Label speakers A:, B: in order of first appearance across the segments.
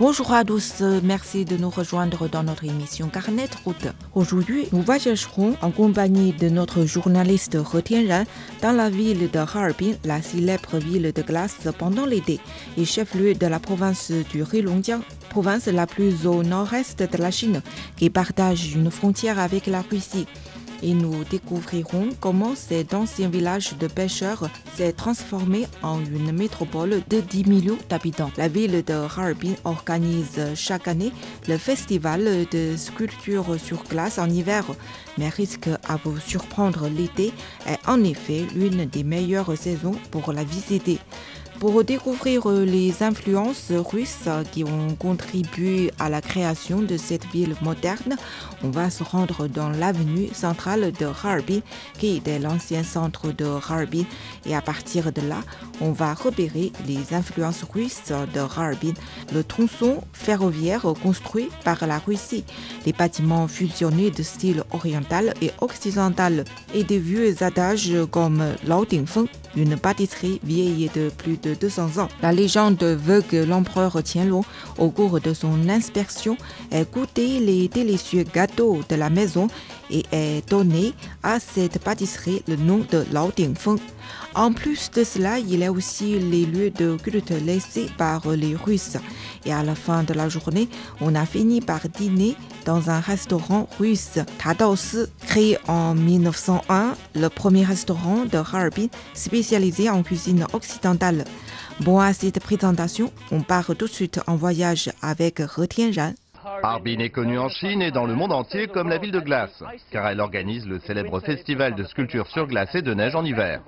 A: Bonjour à tous, merci de nous rejoindre dans notre émission Carnet Route. Aujourd'hui, nous voyagerons en compagnie de notre journaliste He Tianran dans la ville de Harbin, la célèbre ville de glace pendant l'été et chef-lieu de la province du Heilongjiang, province la plus au nord-est de la Chine, qui partage une frontière avec la Russie et nous découvrirons comment cet ancien village de pêcheurs s'est transformé en une métropole de 10 millions d'habitants. La ville de Harbin organise chaque année le festival de sculpture sur glace en hiver, mais risque à vous surprendre l'été est en effet l'une des meilleures saisons pour la visiter. Pour découvrir les influences russes qui ont contribué à la création de cette ville moderne, on va se rendre dans l'avenue centrale de Harbin, qui était l'ancien centre de Harbin. Et à partir de là, on va repérer les influences russes de Harbin, le tronçon ferroviaire construit par la Russie, les bâtiments fusionnés de style oriental et occidental, et des vieux adages comme Lao une pâtisserie vieille de plus de 200 ans. La légende veut que l'empereur Qianlong, au cours de son inspection, ait goûté les délicieux gâteaux de la maison et ait donné à cette pâtisserie le nom de Lao Dingfeng. En plus de cela, il y a aussi les lieux de culte laissés par les Russes. Et à la fin de la journée, on a fini par dîner dans un restaurant russe, Tadaosi, créé en 1901, le premier restaurant de Harbin spécialisé en cuisine occidentale. Bon à cette présentation, on part tout de suite en voyage avec He Tianran.
B: Harbin est connue en Chine et dans le monde entier comme la ville de glace, car elle organise le célèbre festival de sculpture sur glace et de neige en hiver.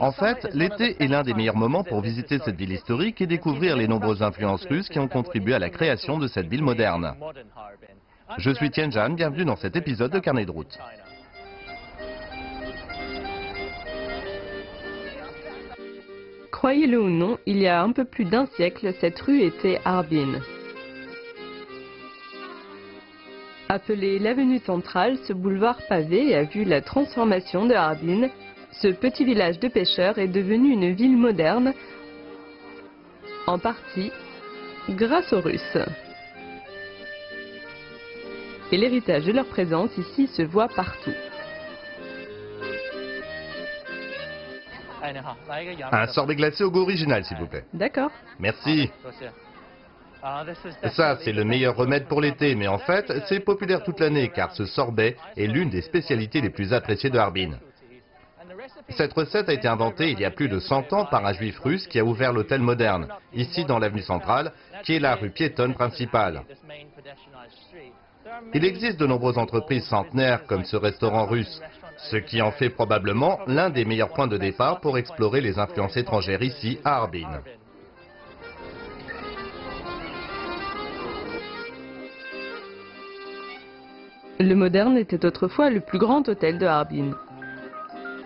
B: En fait, l'été est l'un des meilleurs moments pour visiter cette ville historique et découvrir les nombreuses influences russes qui ont contribué à la création de cette ville moderne. Je suis Tianjan, bienvenue dans cet épisode de Carnet de route.
C: Croyez-le ou non, il y a un peu plus d'un siècle, cette rue était Harbin. Appelé l'avenue centrale, ce boulevard pavé a vu la transformation de Harbin. Ce petit village de pêcheurs est devenu une ville moderne, en partie grâce aux Russes. Et l'héritage de leur présence ici se voit partout.
B: Un sorbet glacé au goût original, s'il vous plaît.
C: D'accord.
B: Merci. Ça, c'est le meilleur remède pour l'été, mais en fait, c'est populaire toute l'année, car ce sorbet est l'une des spécialités les plus appréciées de Harbin. Cette recette a été inventée il y a plus de 100 ans par un juif russe qui a ouvert l'hôtel moderne, ici dans l'avenue centrale, qui est la rue piétonne principale. Il existe de nombreuses entreprises centenaires comme ce restaurant russe, ce qui en fait probablement l'un des meilleurs points de départ pour explorer les influences étrangères ici à Harbin.
C: Le Moderne était autrefois le plus grand hôtel de Harbin.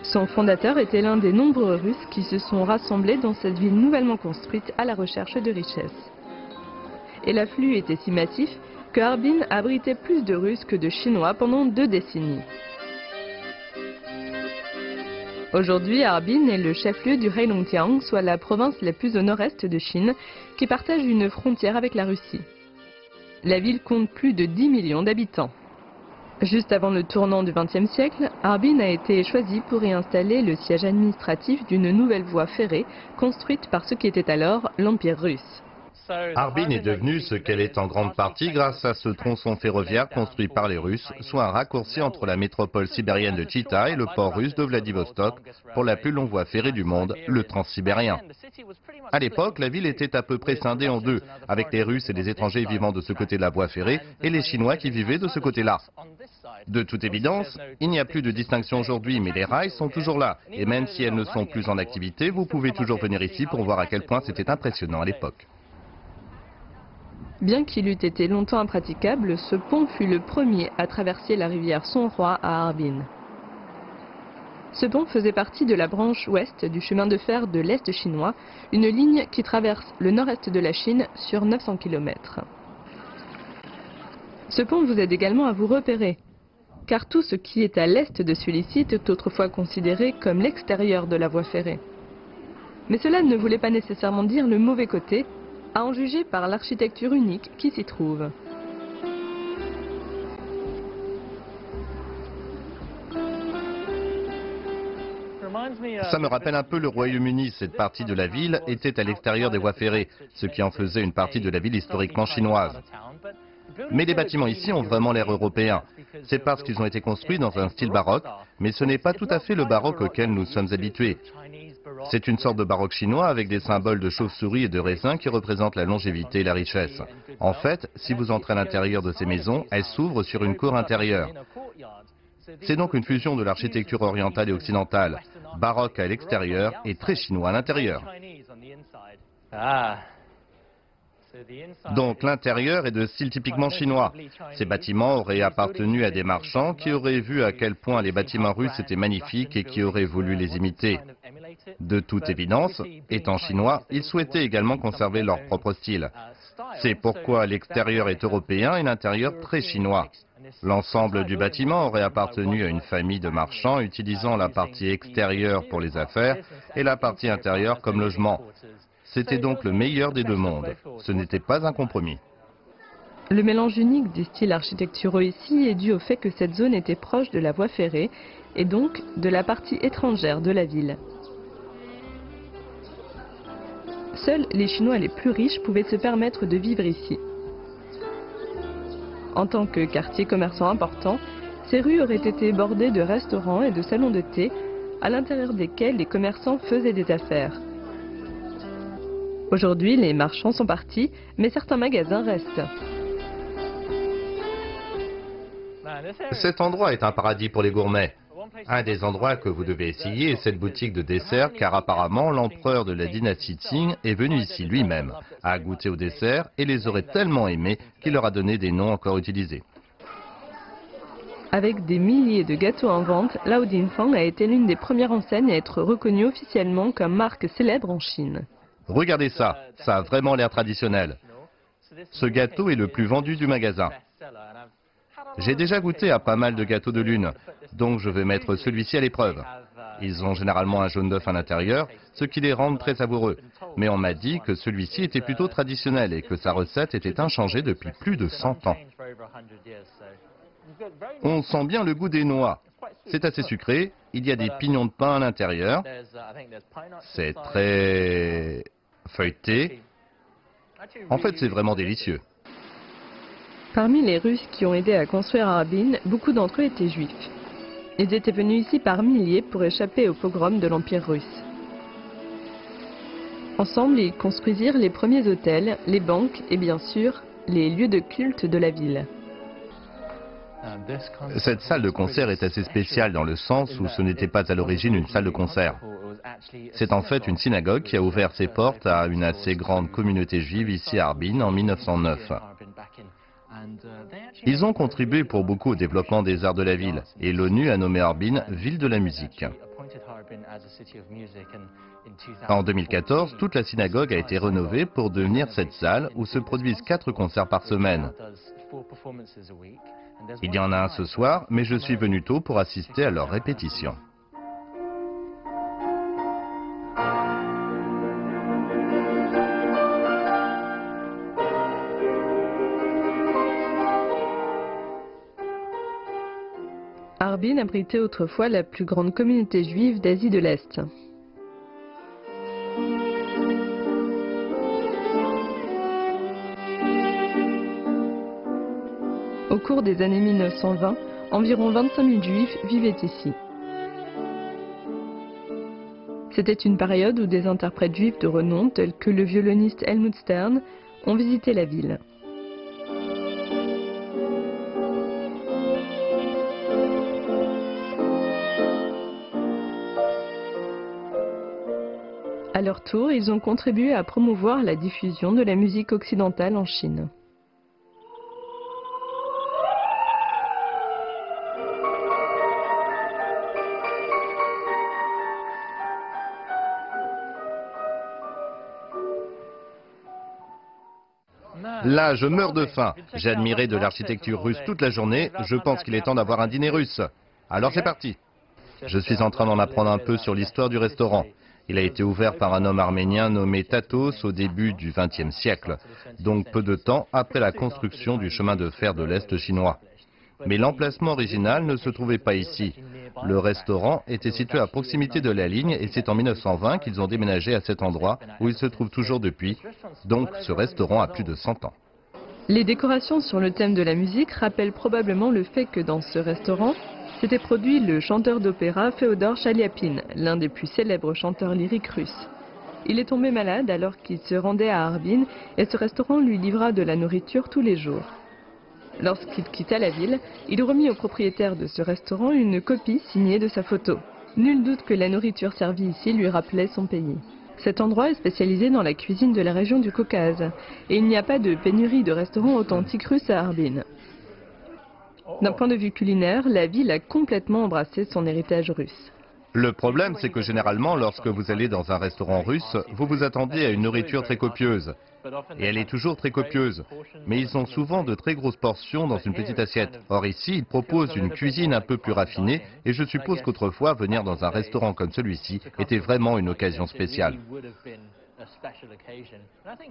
C: Son fondateur était l'un des nombreux Russes qui se sont rassemblés dans cette ville nouvellement construite à la recherche de richesses. Et l'afflux était si massif que Harbin abritait plus de Russes que de Chinois pendant deux décennies. Aujourd'hui, Harbin est le chef-lieu du Heilongjiang, soit la province la plus au nord-est de Chine, qui partage une frontière avec la Russie. La ville compte plus de 10 millions d'habitants. Juste avant le tournant du XXe siècle, Harbin a été choisi pour y installer le siège administratif d'une nouvelle voie ferrée construite par ce qui était alors l'Empire russe.
B: Harbin est devenue ce qu'elle est en grande partie grâce à ce tronçon ferroviaire construit par les Russes, soit un raccourci entre la métropole sibérienne de Chita et le port russe de Vladivostok pour la plus longue voie ferrée du monde, le transsibérien. À l'époque, la ville était à peu près scindée en deux, avec les Russes et les étrangers vivant de ce côté de la voie ferrée et les Chinois qui vivaient de ce côté-là. De toute évidence, il n'y a plus de distinction aujourd'hui, mais les rails sont toujours là. Et même si elles ne sont plus en activité, vous pouvez toujours venir ici pour voir à quel point c'était impressionnant à l'époque.
C: Bien qu'il eût été longtemps impraticable, ce pont fut le premier à traverser la rivière Sonroi à Harbin. Ce pont faisait partie de la branche ouest du chemin de fer de l'Est chinois, une ligne qui traverse le nord-est de la Chine sur 900 km. Ce pont vous aide également à vous repérer, car tout ce qui est à l'est de celui-ci était autrefois considéré comme l'extérieur de la voie ferrée. Mais cela ne voulait pas nécessairement dire le mauvais côté, à en juger par l'architecture unique qui s'y trouve.
B: Ça me rappelle un peu le Royaume-Uni. Cette partie de la ville était à l'extérieur des voies ferrées, ce qui en faisait une partie de la ville historiquement chinoise. Mais les bâtiments ici ont vraiment l'air européen. C'est parce qu'ils ont été construits dans un style baroque, mais ce n'est pas tout à fait le baroque auquel nous sommes habitués. C'est une sorte de baroque chinois avec des symboles de chauve-souris et de raisins qui représentent la longévité et la richesse. En fait, si vous entrez à l'intérieur de ces maisons, elles s'ouvrent sur une cour intérieure. C'est donc une fusion de l'architecture orientale et occidentale, baroque à l'extérieur et très chinois à l'intérieur. Donc l'intérieur est de style typiquement chinois. Ces bâtiments auraient appartenu à des marchands qui auraient vu à quel point les bâtiments russes étaient magnifiques et qui auraient voulu les imiter. De toute évidence, étant chinois, ils souhaitaient également conserver leur propre style. C'est pourquoi l'extérieur est européen et l'intérieur très chinois. L'ensemble du bâtiment aurait appartenu à une famille de marchands utilisant la partie extérieure pour les affaires et la partie intérieure comme logement. C'était donc le meilleur des deux mondes. Ce n'était pas un compromis.
C: Le mélange unique des styles architecturaux ici est dû au fait que cette zone était proche de la voie ferrée et donc de la partie étrangère de la ville. Seuls les Chinois les plus riches pouvaient se permettre de vivre ici. En tant que quartier commerçant important, ces rues auraient été bordées de restaurants et de salons de thé, à l'intérieur desquels les commerçants faisaient des affaires. Aujourd'hui, les marchands sont partis, mais certains magasins restent.
B: Cet endroit est un paradis pour les gourmets. Un des endroits que vous devez essayer est cette boutique de dessert car apparemment l'empereur de la dynastie Qing est venu ici lui-même, a goûté au dessert et les aurait tellement aimés qu'il leur a donné des noms encore utilisés.
C: Avec des milliers de gâteaux en vente, Lao Dinfang a été l'une des premières enseignes à être reconnue officiellement comme marque célèbre en Chine.
B: Regardez ça, ça a vraiment l'air traditionnel. Ce gâteau est le plus vendu du magasin. J'ai déjà goûté à pas mal de gâteaux de lune, donc je vais mettre celui-ci à l'épreuve. Ils ont généralement un jaune d'œuf à l'intérieur, ce qui les rend très savoureux. Mais on m'a dit que celui-ci était plutôt traditionnel et que sa recette était inchangée depuis plus de 100 ans. On sent bien le goût des noix. C'est assez sucré, il y a des pignons de pain à l'intérieur. C'est très feuilleté. En fait, c'est vraiment délicieux.
C: Parmi les Russes qui ont aidé à construire Harbin, beaucoup d'entre eux étaient juifs. Ils étaient venus ici par milliers pour échapper au pogrom de l'Empire russe. Ensemble, ils construisirent les premiers hôtels, les banques et bien sûr, les lieux de culte de la ville.
B: Cette salle de concert est assez spéciale dans le sens où ce n'était pas à l'origine une salle de concert. C'est en fait une synagogue qui a ouvert ses portes à une assez grande communauté juive ici à Harbin en 1909. Ils ont contribué pour beaucoup au développement des arts de la ville et l'ONU a nommé Harbin ville de la musique. En 2014, toute la synagogue a été rénovée pour devenir cette salle où se produisent quatre concerts par semaine. Il y en a un ce soir, mais je suis venu tôt pour assister à leur répétition.
C: Abritait autrefois la plus grande communauté juive d'Asie de l'Est. Au cours des années 1920, environ 25 000 juifs vivaient ici. C'était une période où des interprètes juifs de renom, tels que le violoniste Helmut Stern, ont visité la ville. leur tour, ils ont contribué à promouvoir la diffusion de la musique occidentale en Chine.
B: Là, je meurs de faim. J'ai admiré de l'architecture russe toute la journée. Je pense qu'il est temps d'avoir un dîner russe. Alors c'est parti. Je suis en train d'en apprendre un peu sur l'histoire du restaurant. Il a été ouvert par un homme arménien nommé Tatos au début du XXe siècle, donc peu de temps après la construction du chemin de fer de l'Est chinois. Mais l'emplacement original ne se trouvait pas ici. Le restaurant était situé à proximité de la ligne et c'est en 1920 qu'ils ont déménagé à cet endroit où il se trouve toujours depuis. Donc ce restaurant a plus de 100 ans.
C: Les décorations sur le thème de la musique rappellent probablement le fait que dans ce restaurant, s'était produit le chanteur d'opéra Féodor Chaliapin, l'un des plus célèbres chanteurs lyriques russes. Il est tombé malade alors qu'il se rendait à Harbin et ce restaurant lui livra de la nourriture tous les jours. Lorsqu'il quitta la ville, il remit au propriétaire de ce restaurant une copie signée de sa photo. Nul doute que la nourriture servie ici lui rappelait son pays. Cet endroit est spécialisé dans la cuisine de la région du Caucase, et il n'y a pas de pénurie de restaurants authentiques russes à Harbin. D'un point de vue culinaire, la ville a complètement embrassé son héritage russe.
B: Le problème, c'est que généralement, lorsque vous allez dans un restaurant russe, vous vous attendez à une nourriture très copieuse. Et elle est toujours très copieuse. Mais ils ont souvent de très grosses portions dans une petite assiette. Or ici, ils proposent une cuisine un peu plus raffinée et je suppose qu'autrefois, venir dans un restaurant comme celui-ci était vraiment une occasion spéciale.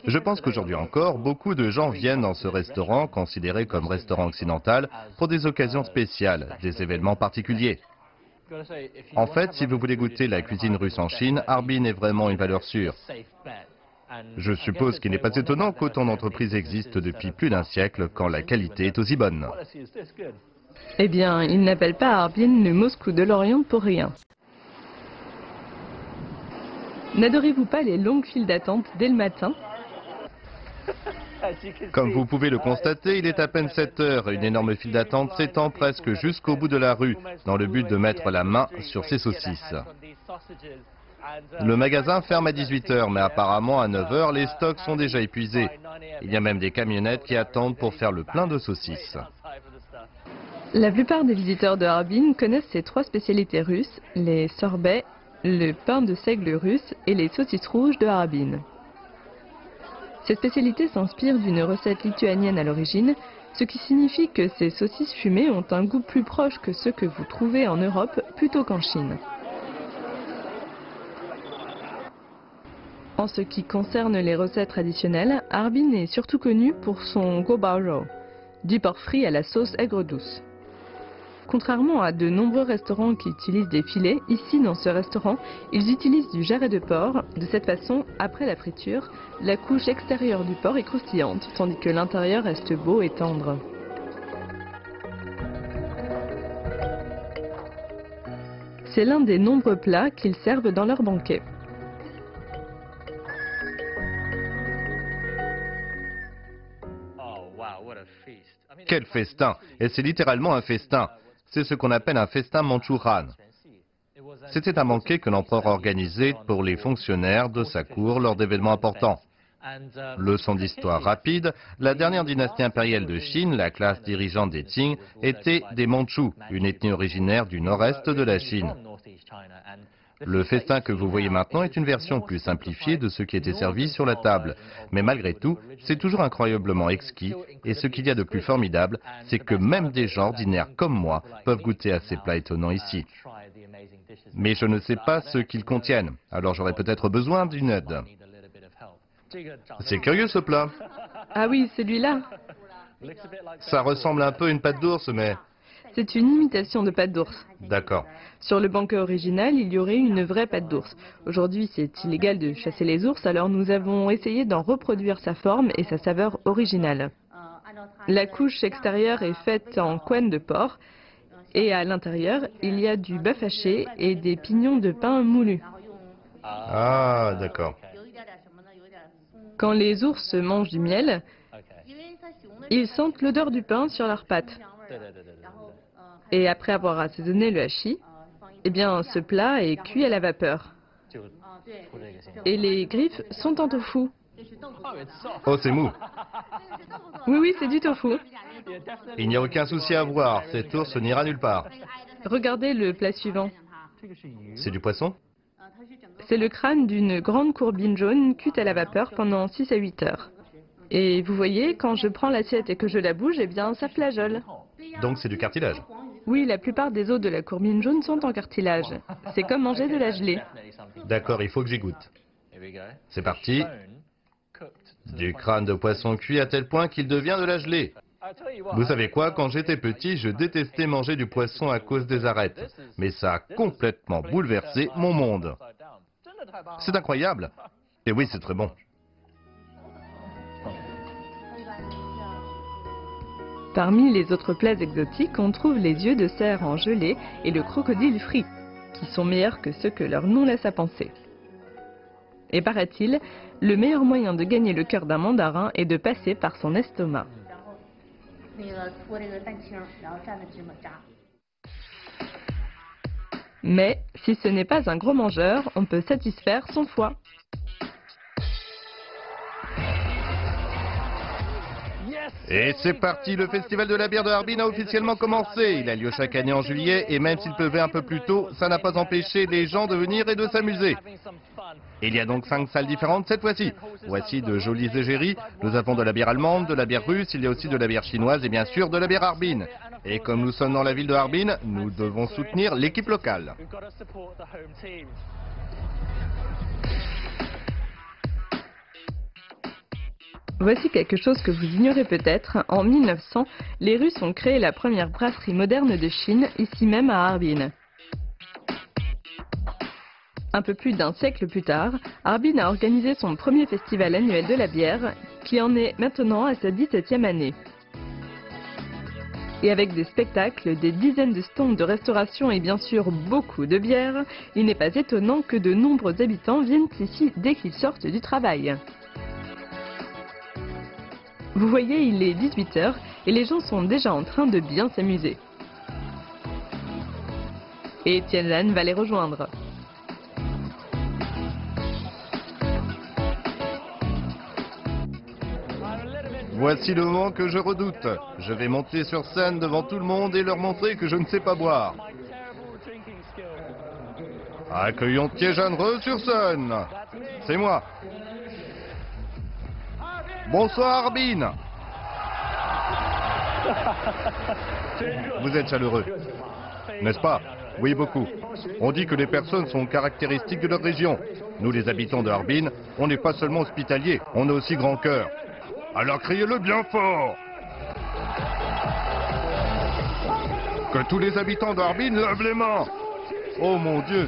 B: Je pense qu'aujourd'hui encore, beaucoup de gens viennent dans ce restaurant, considéré comme restaurant occidental, pour des occasions spéciales, des événements particuliers. En fait, si vous voulez goûter la cuisine russe en Chine, Harbin est vraiment une valeur sûre. Je suppose qu'il n'est pas étonnant qu'autant d'entreprises existent depuis plus d'un siècle quand la qualité est aussi bonne.
C: Eh bien, ils n'appellent pas Harbin le Moscou de l'Orient pour rien. N'adorez-vous pas les longues files d'attente dès le matin
B: Comme vous pouvez le constater, il est à peine 7 heures. Une énorme file d'attente s'étend presque jusqu'au bout de la rue, dans le but de mettre la main sur ces saucisses. Le magasin ferme à 18 heures, mais apparemment à 9 heures, les stocks sont déjà épuisés. Il y a même des camionnettes qui attendent pour faire le plein de saucisses.
C: La plupart des visiteurs de Harbin connaissent ces trois spécialités russes, les sorbets, le pain de seigle russe et les saucisses rouges de Harbin. Cette spécialité s'inspire d'une recette lituanienne à l'origine, ce qui signifie que ces saucisses fumées ont un goût plus proche que ceux que vous trouvez en Europe plutôt qu'en Chine. En ce qui concerne les recettes traditionnelles, Harbin est surtout connu pour son gobaro, du porc frit à la sauce aigre douce. Contrairement à de nombreux restaurants qui utilisent des filets, ici dans ce restaurant, ils utilisent du jarret de porc. De cette façon, après la friture, la couche extérieure du porc est croustillante, tandis que l'intérieur reste beau et tendre. C'est l'un des nombreux plats qu'ils servent dans leur banquet.
B: Quel festin Et c'est littéralement un festin. C'est ce qu'on appelle un festin manchouran. C'était un banquet que l'empereur organisait pour les fonctionnaires de sa cour lors d'événements importants. Leçon d'histoire rapide, la dernière dynastie impériale de Chine, la classe dirigeante des Qing, était des Mandchous, une ethnie originaire du nord-est de la Chine. Le festin que vous voyez maintenant est une version plus simplifiée de ce qui était servi sur la table. Mais malgré tout, c'est toujours incroyablement exquis. Et ce qu'il y a de plus formidable, c'est que même des gens ordinaires comme moi peuvent goûter à ces plats étonnants ici. Mais je ne sais pas ce qu'ils contiennent, alors j'aurais peut-être besoin d'une aide. C'est curieux ce plat.
C: Ah oui, celui-là
B: Ça ressemble un peu à une pâte d'ours, mais...
C: C'est une imitation de pâte d'ours.
B: D'accord.
C: Sur le banquet original, il y aurait une vraie pâte d'ours. Aujourd'hui, c'est illégal de chasser les ours, alors nous avons essayé d'en reproduire sa forme et sa saveur originale. La couche extérieure est faite en couenne de porc et à l'intérieur, il y a du bœuf haché et des pignons de pain moulus.
B: Ah, d'accord.
C: Quand les ours mangent du miel, ils sentent l'odeur du pain sur leurs pattes. Et après avoir assaisonné le hachis, eh bien, ce plat est cuit à la vapeur. Et les griffes sont en tofu.
B: Oh, c'est mou.
C: Oui, oui, c'est du tofu.
B: Il n'y a aucun souci à avoir, cet ours n'ira nulle part.
C: Regardez le plat suivant.
B: C'est du poisson?
C: C'est le crâne d'une grande courbine jaune cuite à la vapeur pendant 6 à 8 heures. Et vous voyez, quand je prends l'assiette et que je la bouge, eh bien, ça flageole.
B: Donc c'est du cartilage.
C: Oui, la plupart des os de la courbine jaune sont en cartilage. C'est comme manger de la gelée.
B: D'accord, il faut que j'y goûte. C'est parti. Du crâne de poisson cuit à tel point qu'il devient de la gelée. Vous savez quoi, quand j'étais petit, je détestais manger du poisson à cause des arêtes. Mais ça a complètement bouleversé mon monde. C'est incroyable. Et oui, c'est très bon.
C: Parmi les autres plats exotiques, on trouve les yeux de cerf en gelée et le crocodile frit, qui sont meilleurs que ceux que leur nom laisse à penser. Et paraît-il, le meilleur moyen de gagner le cœur d'un mandarin est de passer par son estomac. Mais si ce n'est pas un gros mangeur, on peut satisfaire son foie.
B: Et c'est parti, le festival de la bière de Harbin a officiellement commencé. Il a lieu chaque année en juillet et même s'il pleuvait un peu plus tôt, ça n'a pas empêché les gens de venir et de s'amuser. Il y a donc cinq salles différentes cette fois-ci. Voici de jolies égéries. Nous avons de la bière allemande, de la bière russe, il y a aussi de la bière chinoise et bien sûr de la bière Harbin. Et comme nous sommes dans la ville de Harbin, nous devons soutenir l'équipe locale.
C: Voici quelque chose que vous ignorez peut-être. En 1900, les Russes ont créé la première brasserie moderne de Chine, ici même à Harbin. Un peu plus d'un siècle plus tard, Harbin a organisé son premier festival annuel de la bière, qui en est maintenant à sa 17e année. Et avec des spectacles, des dizaines de stands de restauration et bien sûr beaucoup de bière, il n'est pas étonnant que de nombreux habitants viennent ici dès qu'ils sortent du travail. Vous voyez, il est 18h et les gens sont déjà en train de bien s'amuser. Et Tianjin va les rejoindre.
B: Voici le moment que je redoute. Je vais monter sur scène devant tout le monde et leur montrer que je ne sais pas boire. Accueillons Tianjin Re sur scène. C'est moi. Bonsoir Arbin Vous êtes chaleureux, n'est-ce pas? Oui, beaucoup. On dit que les personnes sont caractéristiques de leur région. Nous, les habitants de Harbin, on n'est pas seulement hospitaliers, on a aussi grand cœur. Alors criez-le bien fort Que tous les habitants d'Harbin lèvent les mains Oh mon Dieu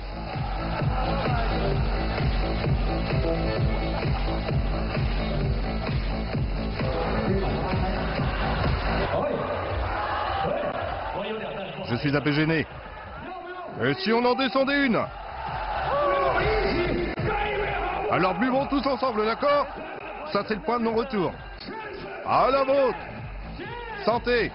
B: Je suis un peu gêné. Et si on en descendait une Alors buvons tous ensemble, d'accord Ça c'est le point de non-retour. À la vôtre Santé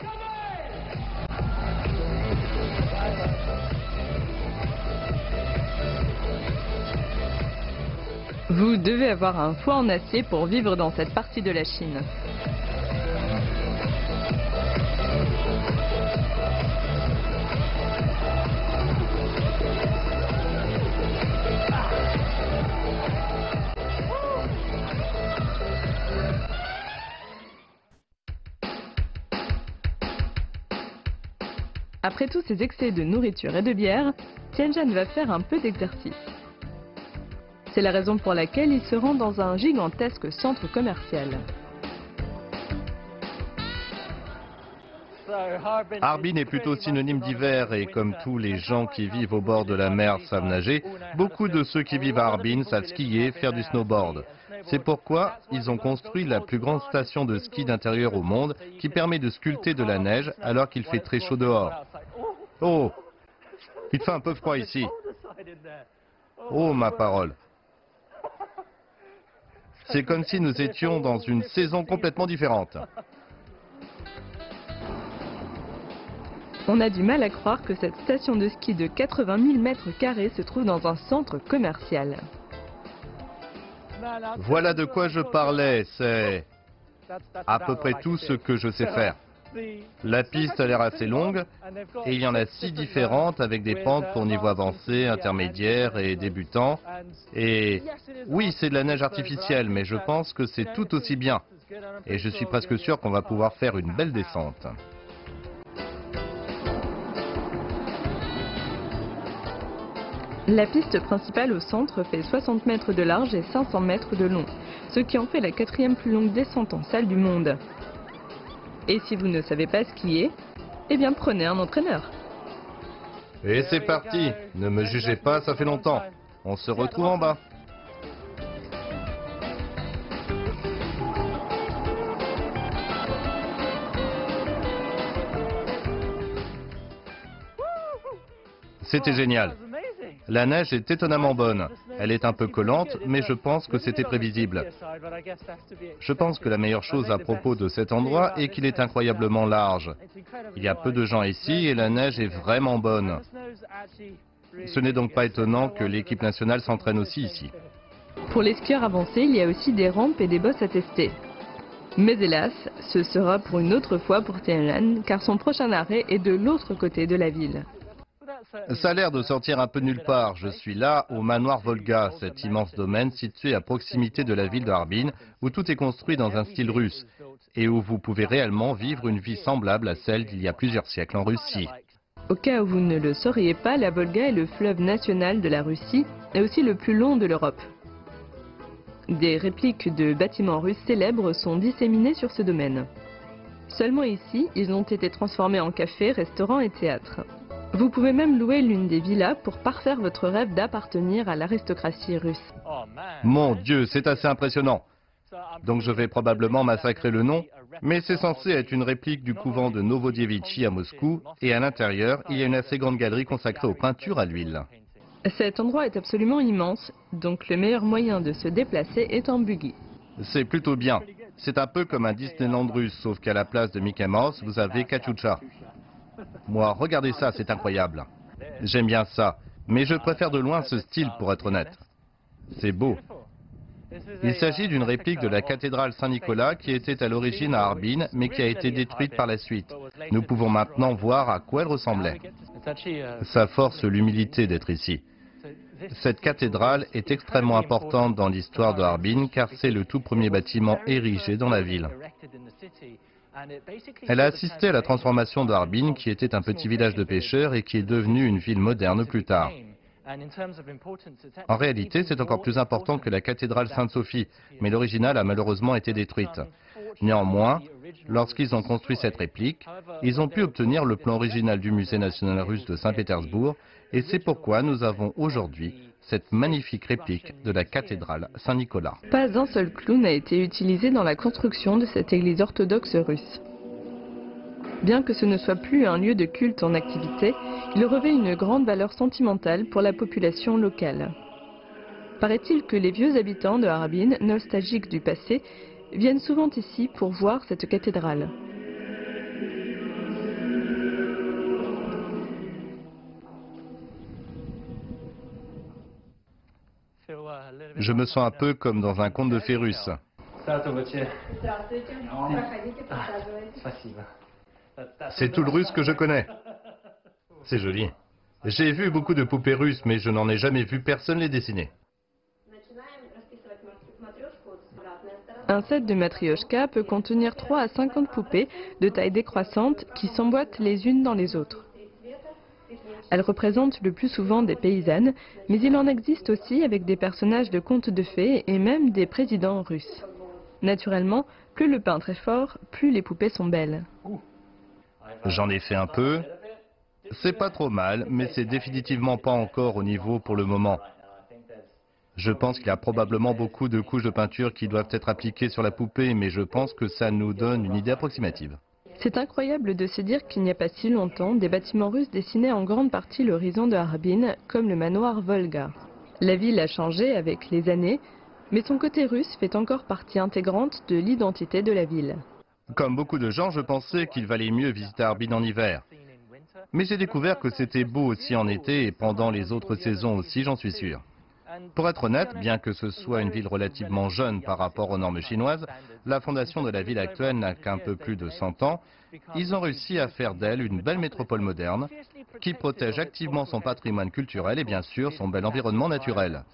C: Vous devez avoir un foie en acier pour vivre dans cette partie de la Chine. Après tous ces excès de nourriture et de bière, Tianjin va faire un peu d'exercice. C'est la raison pour laquelle il se rend dans un gigantesque centre commercial.
B: Harbin est plutôt synonyme d'hiver et comme tous les gens qui vivent au bord de la mer savent nager, beaucoup de ceux qui vivent à Harbin savent skier, faire du snowboard. C'est pourquoi ils ont construit la plus grande station de ski d'intérieur au monde qui permet de sculpter de la neige alors qu'il fait très chaud dehors. Oh Il fait un peu froid ici. Oh ma parole C'est comme si nous étions dans une saison complètement différente.
C: On a du mal à croire que cette station de ski de 80 000 mètres carrés se trouve dans un centre commercial.
B: Voilà de quoi je parlais, c'est à peu près tout ce que je sais faire. La piste a l'air assez longue et il y en a six différentes avec des pentes pour niveau avancé, intermédiaire et débutant. Et oui, c'est de la neige artificielle, mais je pense que c'est tout aussi bien. Et je suis presque sûr qu'on va pouvoir faire une belle descente.
C: La piste principale au centre fait 60 mètres de large et 500 mètres de long, ce qui en fait la quatrième plus longue descente en salle du monde. Et si vous ne savez pas skier, eh bien prenez un entraîneur.
B: Et c'est parti Ne me jugez pas, ça fait longtemps. On se retrouve en bas. C'était génial. La neige est étonnamment bonne. Elle est un peu collante, mais je pense que c'était prévisible. Je pense que la meilleure chose à propos de cet endroit est qu'il est incroyablement large. Il y a peu de gens ici et la neige est vraiment bonne. Ce n'est donc pas étonnant que l'équipe nationale s'entraîne aussi ici.
C: Pour les skieurs avancés, il y a aussi des rampes et des bosses à tester. Mais hélas, ce sera pour une autre fois pour Tianlan, car son prochain arrêt est de l'autre côté de la ville.
B: Ça a l'air de sortir un peu nulle part. Je suis là, au manoir Volga, cet immense domaine situé à proximité de la ville de où tout est construit dans un style russe, et où vous pouvez réellement vivre une vie semblable à celle d'il y a plusieurs siècles en Russie.
C: Au cas où vous ne le sauriez pas, la Volga est le fleuve national de la Russie et aussi le plus long de l'Europe. Des répliques de bâtiments russes célèbres sont disséminées sur ce domaine. Seulement ici, ils ont été transformés en cafés, restaurants et théâtres. Vous pouvez même louer l'une des villas pour parfaire votre rêve d'appartenir à l'aristocratie russe.
B: Mon Dieu, c'est assez impressionnant. Donc je vais probablement massacrer le nom, mais c'est censé être une réplique du couvent de Novodievitchi à Moscou, et à l'intérieur, il y a une assez grande galerie consacrée aux peintures à l'huile.
C: Cet endroit est absolument immense, donc le meilleur moyen de se déplacer est en buggy.
B: C'est plutôt bien. C'est un peu comme un Disneyland russe, sauf qu'à la place de Mickey Mouse, vous avez Kachucha. Moi, regardez ça, c'est incroyable. J'aime bien ça, mais je préfère de loin ce style pour être honnête. C'est beau. Il s'agit d'une réplique de la cathédrale Saint-Nicolas qui était à l'origine à Harbin, mais qui a été détruite par la suite. Nous pouvons maintenant voir à quoi elle ressemblait. Ça force l'humilité d'être ici. Cette cathédrale est extrêmement importante dans l'histoire de Harbin car c'est le tout premier bâtiment érigé dans la ville. Elle a assisté à la transformation de Harbin, qui était un petit village de pêcheurs et qui est devenu une ville moderne plus tard. En réalité, c'est encore plus important que la cathédrale Sainte-Sophie, mais l'original a malheureusement été détruite. Néanmoins, lorsqu'ils ont construit cette réplique, ils ont pu obtenir le plan original du Musée national russe de Saint-Pétersbourg, et c'est pourquoi nous avons aujourd'hui cette magnifique réplique de la cathédrale Saint-Nicolas.
C: Pas un seul clou n'a été utilisé dans la construction de cette église orthodoxe russe. Bien que ce ne soit plus un lieu de culte en activité, il revêt une grande valeur sentimentale pour la population locale. Paraît-il que les vieux habitants de Harbin, nostalgiques du passé, viennent souvent ici pour voir cette cathédrale.
B: Je me sens un peu comme dans un conte de fées russe. C'est tout le russe que je connais. C'est joli. J'ai vu beaucoup de poupées russes, mais je n'en ai jamais vu personne les dessiner.
C: Un set de matrioshka peut contenir 3 à 50 poupées de taille décroissante qui s'emboîtent les unes dans les autres. Elles représentent le plus souvent des paysannes, mais il en existe aussi avec des personnages de contes de fées et même des présidents russes. Naturellement, plus le peintre est fort, plus les poupées sont belles.
B: J'en ai fait un peu. C'est pas trop mal, mais c'est définitivement pas encore au niveau pour le moment. Je pense qu'il y a probablement beaucoup de couches de peinture qui doivent être appliquées sur la poupée, mais je pense que ça nous donne une idée approximative.
C: C'est incroyable de se dire qu'il n'y a pas si longtemps, des bâtiments russes dessinaient en grande partie l'horizon de Harbin, comme le manoir Volga. La ville a changé avec les années, mais son côté russe fait encore partie intégrante de l'identité de la ville.
B: Comme beaucoup de gens, je pensais qu'il valait mieux visiter Harbin en hiver. Mais j'ai découvert que c'était beau aussi en été et pendant les autres saisons aussi, j'en suis sûr. Pour être honnête, bien que ce soit une ville relativement jeune par rapport aux normes chinoises, la fondation de la ville actuelle n'a qu'un peu plus de 100 ans. Ils ont réussi à faire d'elle une belle métropole moderne qui protège activement son patrimoine culturel et bien sûr son bel environnement naturel.